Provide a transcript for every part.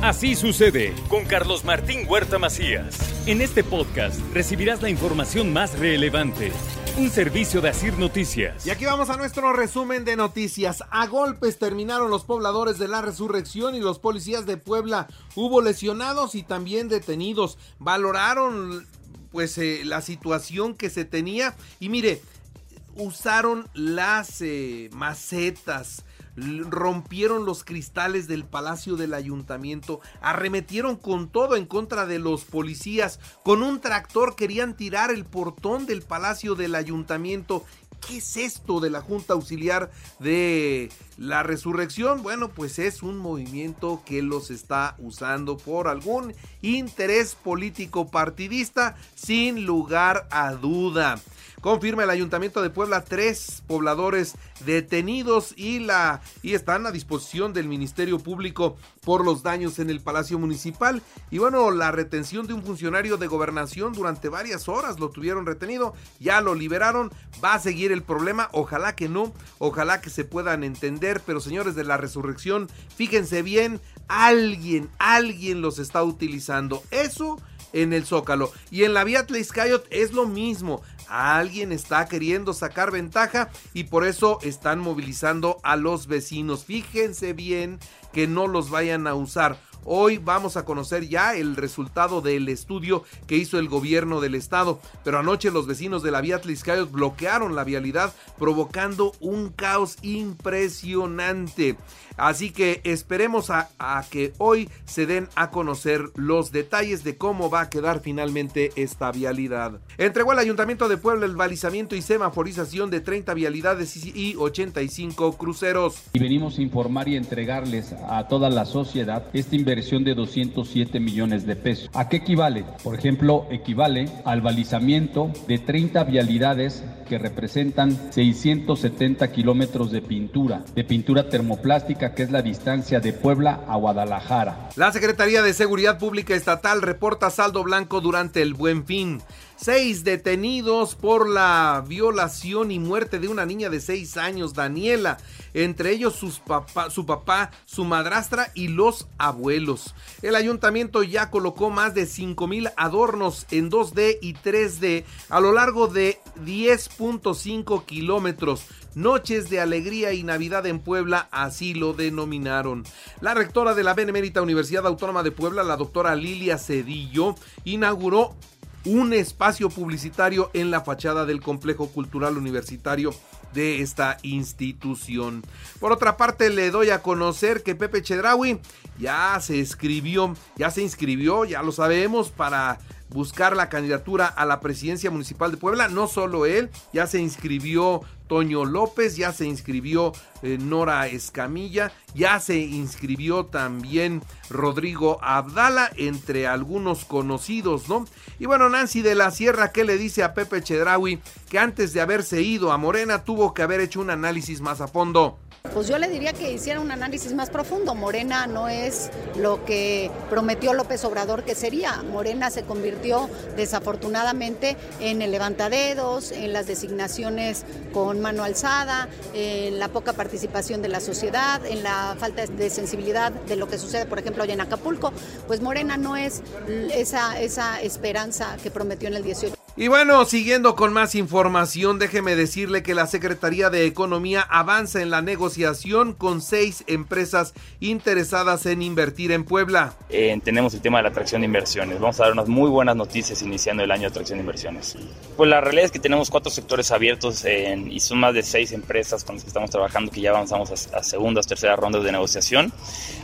Así sucede con Carlos Martín Huerta Macías. En este podcast recibirás la información más relevante. Un servicio de Asir Noticias. Y aquí vamos a nuestro resumen de noticias. A golpes terminaron los pobladores de la resurrección y los policías de Puebla. Hubo lesionados y también detenidos. Valoraron pues eh, la situación que se tenía y mire, usaron las eh, macetas, rompieron los cristales del palacio del ayuntamiento, arremetieron con todo en contra de los policías, con un tractor querían tirar el portón del palacio del ayuntamiento. ¿Qué es esto de la Junta Auxiliar de la Resurrección? Bueno, pues es un movimiento que los está usando por algún interés político partidista, sin lugar a duda. Confirma el Ayuntamiento de Puebla tres pobladores detenidos y, la, y están a disposición del Ministerio Público por los daños en el Palacio Municipal. Y bueno, la retención de un funcionario de gobernación durante varias horas lo tuvieron retenido, ya lo liberaron, va a seguir el problema, ojalá que no, ojalá que se puedan entender, pero señores de la resurrección, fíjense bien, alguien, alguien los está utilizando. Eso en el Zócalo. Y en la vía Tlaizcayot es lo mismo. Alguien está queriendo sacar ventaja y por eso están movilizando a los vecinos. Fíjense bien que no los vayan a usar. Hoy vamos a conocer ya el resultado del estudio que hizo el gobierno del estado, pero anoche los vecinos de la vía Tliscayot bloquearon la vialidad provocando un caos impresionante. Así que esperemos a, que hoy se den a conocer los detalles de cómo va a quedar finalmente esta vialidad. Entregó al Ayuntamiento de Puebla el balizamiento y semaforización de 30 vialidades y 85 cruceros. Y venimos a informar y entregarles a toda la sociedad esta inversión de 207 millones de pesos. ¿A qué equivale? Por ejemplo, equivale al balizamiento de 30 vialidades que representan 670 kilómetros de pintura, de pintura termoplástica que es la distancia de Puebla a Guadalajara. La Secretaría de Seguridad Pública Estatal reporta saldo blanco durante el buen fin. Seis detenidos por la violación y muerte de una niña de seis años, Daniela. Entre ellos sus papá, su papá, su madrastra y los abuelos. El ayuntamiento ya colocó más de 5 mil adornos en 2D y 3D a lo largo de 10.5 kilómetros. Noches de Alegría y Navidad en Puebla, así lo denominaron. La rectora de la Benemérita Universidad Autónoma de Puebla, la doctora Lilia Cedillo, inauguró un espacio publicitario en la fachada del complejo cultural universitario de esta institución. Por otra parte, le doy a conocer que Pepe Chedraui ya se escribió, ya se inscribió, ya lo sabemos, para buscar la candidatura a la presidencia municipal de Puebla. No solo él, ya se inscribió Toño López, ya se inscribió eh, Nora Escamilla, ya se inscribió también Rodrigo Abdala, entre algunos conocidos, ¿no? Y bueno, Nancy de la Sierra, ¿qué le dice a Pepe Chedraui? Que antes de haberse ido a Morena tuvo que haber hecho un análisis más a fondo. Pues yo le diría que hiciera un análisis más profundo. Morena no es lo que prometió López Obrador que sería. Morena se convirtió desafortunadamente en el levantadedos, en las designaciones con mano alzada, en la poca participación de la sociedad, en la falta de sensibilidad de lo que sucede, por ejemplo, hoy en Acapulco. Pues Morena no es esa, esa esperanza que prometió en el 18. Y bueno, siguiendo con más información, déjeme decirle que la Secretaría de Economía avanza en la negociación con seis empresas interesadas en invertir en Puebla. Eh, tenemos el tema de la atracción de inversiones. Vamos a dar unas muy buenas noticias iniciando el año de atracción de inversiones. Pues la realidad es que tenemos cuatro sectores abiertos y son más de seis empresas con las que estamos trabajando que ya avanzamos a, a segundas, terceras rondas de negociación.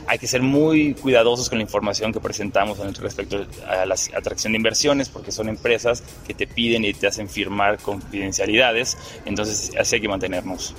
Hay que ser muy cuidadosos con la información que presentamos respecto a la atracción de inversiones porque son empresas que te piden y te hacen firmar confidencialidades, entonces así hay que mantenernos.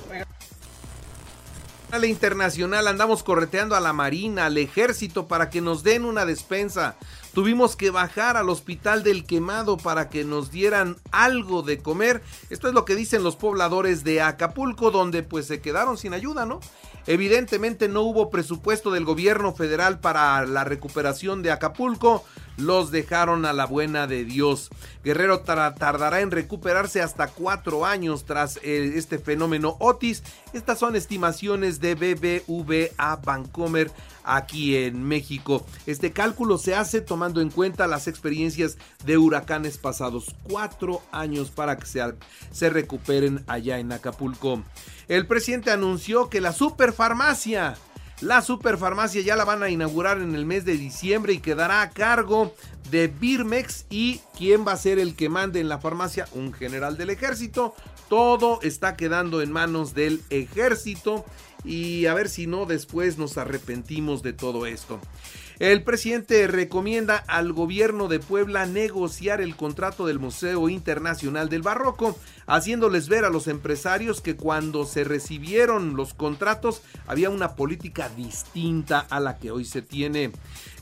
A la internacional andamos correteando a la Marina, al ejército para que nos den una despensa. Tuvimos que bajar al hospital del quemado para que nos dieran algo de comer. Esto es lo que dicen los pobladores de Acapulco, donde pues se quedaron sin ayuda, ¿no? Evidentemente no hubo presupuesto del gobierno federal para la recuperación de Acapulco. los dejaron a la buena de Dios. Guerrero tardará en recuperarse hasta cuatro años tras eh, este fenómeno Otis. Estas son estimaciones de BBVA Bancomer aquí en México. Este cálculo se hace tomando en cuenta las experiencias de huracanes pasados. Cuatro años para que se, recuperen allá en Acapulco. El presidente anunció que la superfarmacia la superfarmacia ya la van a inaugurar en el mes de diciembre y quedará a cargo de Birmex y quién va a ser el que mande en la farmacia, un general del ejército. Todo está quedando en manos del ejército y a ver si no después nos arrepentimos de todo esto. El presidente recomienda al gobierno de Puebla negociar el contrato del Museo Internacional del Barroco, haciéndoles ver a los empresarios que cuando se recibieron los contratos había una política distinta a la que hoy se tiene.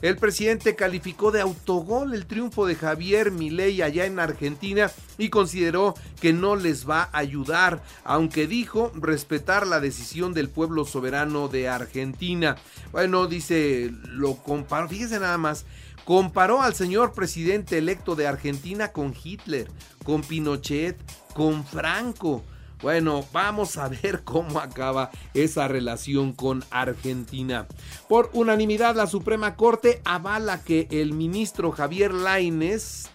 El presidente calificó de autogol el triunfo de Javier Milei allá en Argentina y consideró que no les va a ayudar, aunque dijo respetar la decisión del pueblo soberano de Argentina. Bueno, dice, lo comparó, fíjese nada más, comparó al señor presidente electo de Argentina con Hitler, con Pinochet, con Franco. Bueno, vamos a ver cómo acaba esa relación con Argentina. Por unanimidad, la Suprema Corte avala que el ministro Javier Laines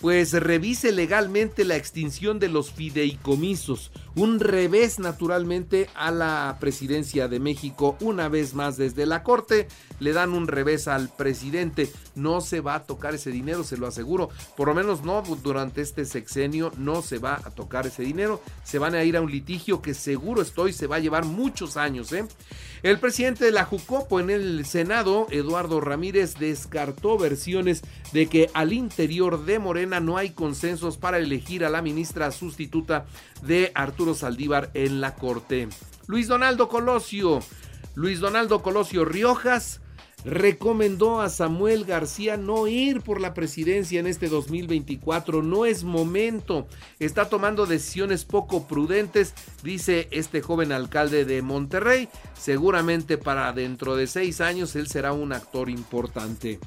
pues revise legalmente la extinción de los fideicomisos. Un revés naturalmente a la presidencia de México. Una vez más desde la Corte le dan un revés al presidente. No se va a tocar ese dinero, se lo aseguro. Por lo menos no durante este sexenio no se va a tocar ese dinero. Se van a ir a un litigio que seguro estoy se va a llevar muchos años. ¿eh? El presidente de la Jucopo en el Senado, Eduardo Ramírez, descartó versiones de que al interior de Morena no hay consensos para elegir a la ministra sustituta de Arturo Saldívar en la Corte. Luis Donaldo Colosio, Luis Donaldo Colosio Riojas recomendó a Samuel García no ir por la presidencia en este 2024. No es momento. Está tomando decisiones poco prudentes, dice este joven alcalde de Monterrey. Seguramente para dentro de seis años él será un actor importante.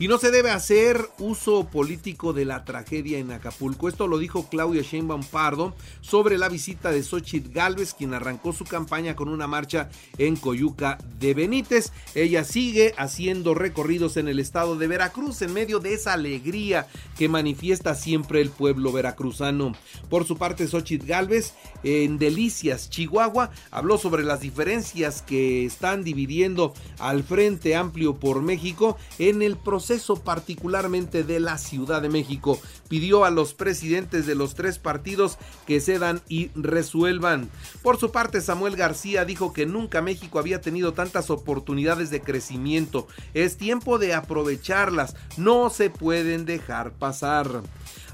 Y no se debe hacer uso político de la tragedia en Acapulco. Esto lo dijo Claudia Sheinbaum Pardo sobre la visita de Xochitl Galvez, quien arrancó su campaña con una marcha en Coyuca de Benítez. Ella sigue haciendo recorridos en el estado de Veracruz en medio de esa alegría que manifiesta siempre el pueblo veracruzano. Por su parte, Xochitl Galvez en Delicias, Chihuahua, habló sobre las diferencias que están dividiendo al Frente Amplio por México en el proceso particularmente de la Ciudad de México. Pidió a los presidentes de los tres partidos que cedan y resuelvan. Por su parte, Samuel García dijo que nunca México había tenido tantas oportunidades de crecimiento. Es tiempo de aprovecharlas, no se pueden dejar pasar.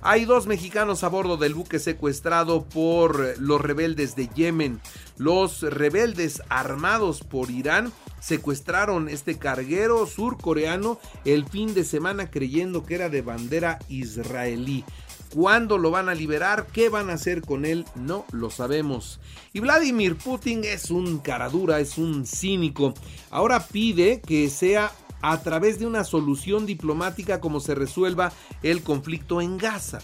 Hay dos mexicanos a bordo del buque secuestrado por los rebeldes de Yemen. Los rebeldes armados por Irán secuestraron este carguero surcoreano el fin de semana creyendo que era de bandera israelí. ¿Cuándo lo van a liberar? ¿Qué van a hacer con él? No lo sabemos. Y Vladimir Putin es un caradura, es un cínico. Ahora pide que sea a través de una solución diplomática como se resuelva el conflicto en Gaza.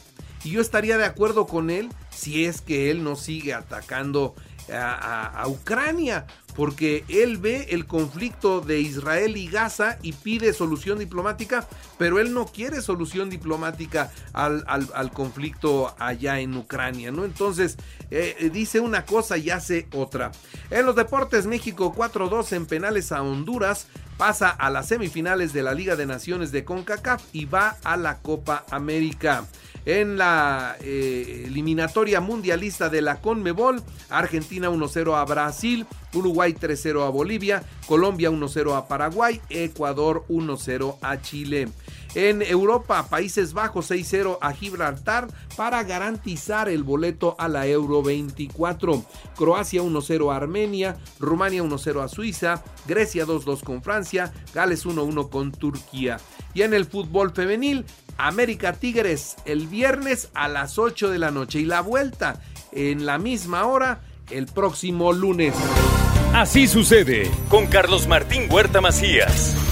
Y yo estaría de acuerdo con él si es que él no sigue atacando a, Ucrania, porque él ve el conflicto de Israel y Gaza y pide solución diplomática, pero él no quiere solución diplomática al, conflicto allá en Ucrania, ¿no? Entonces, eh, dice una cosa y hace otra. En los deportes, México 4-2 en penales a Honduras, pasa a las semifinales de la Liga de Naciones de CONCACAF y va a la Copa América. En la eh, eliminatoria mundialista de la CONMEBOL, Argentina 1-0 a Brasil, Uruguay 3-0 a Bolivia, Colombia 1-0 a Paraguay, Ecuador 1-0 a Chile. En Europa, Países Bajos 6-0 a Gibraltar para garantizar el boleto a la Euro 24. Croacia 1-0 a Armenia, Rumania 1-0 a Suiza, Grecia 2-2 con Francia, Gales 1-1 con Turquía. Y en el fútbol femenil, América Tigres el viernes a las 8 de la noche y la vuelta en la misma hora el próximo lunes. Así sucede con Carlos Martín Huerta Macías.